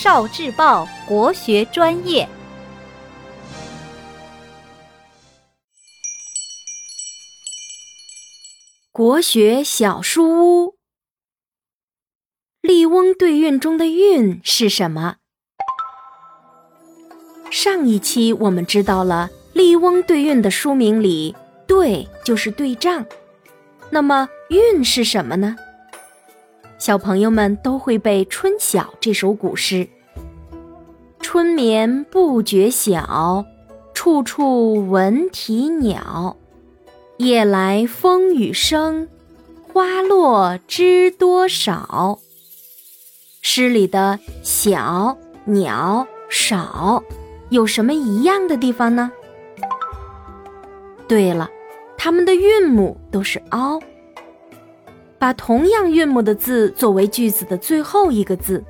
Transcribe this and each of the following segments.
少智报国学专业。国学小书屋，笠翁对韵中的“韵”是什么？上一期我们知道了《笠翁对韵》的书名里“对”就是对仗，那么“韵”是什么呢？小朋友们都会背《春晓》这首古诗：“春眠不觉晓，处处闻啼鸟。”夜来风雨声，花落知多少。诗里的小、鸟、少有什么一样的地方呢？对了，它们的韵母都是凹。把同样韵母的字作为句子的最后一个字，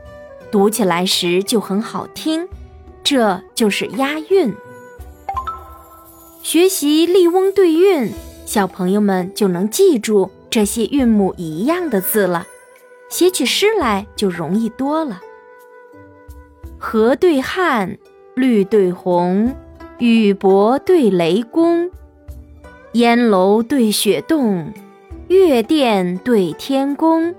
读起来时就很好听，这就是押韵。学习《笠翁对韵》。小朋友们就能记住这些韵母一样的字了，写起诗来就容易多了。河对汉，绿对红，雨伯对雷公，烟楼对雪洞，月殿对天宫。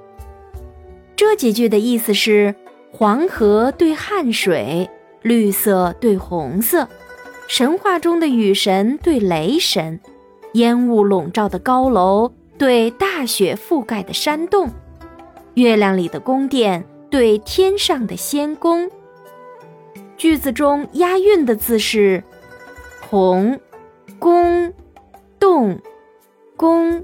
这几句的意思是：黄河对汉水，绿色对红色，神话中的雨神对雷神。烟雾笼罩的高楼对大雪覆盖的山洞，月亮里的宫殿对天上的仙宫。句子中押韵的字是“红”“宫”“洞”“宫”，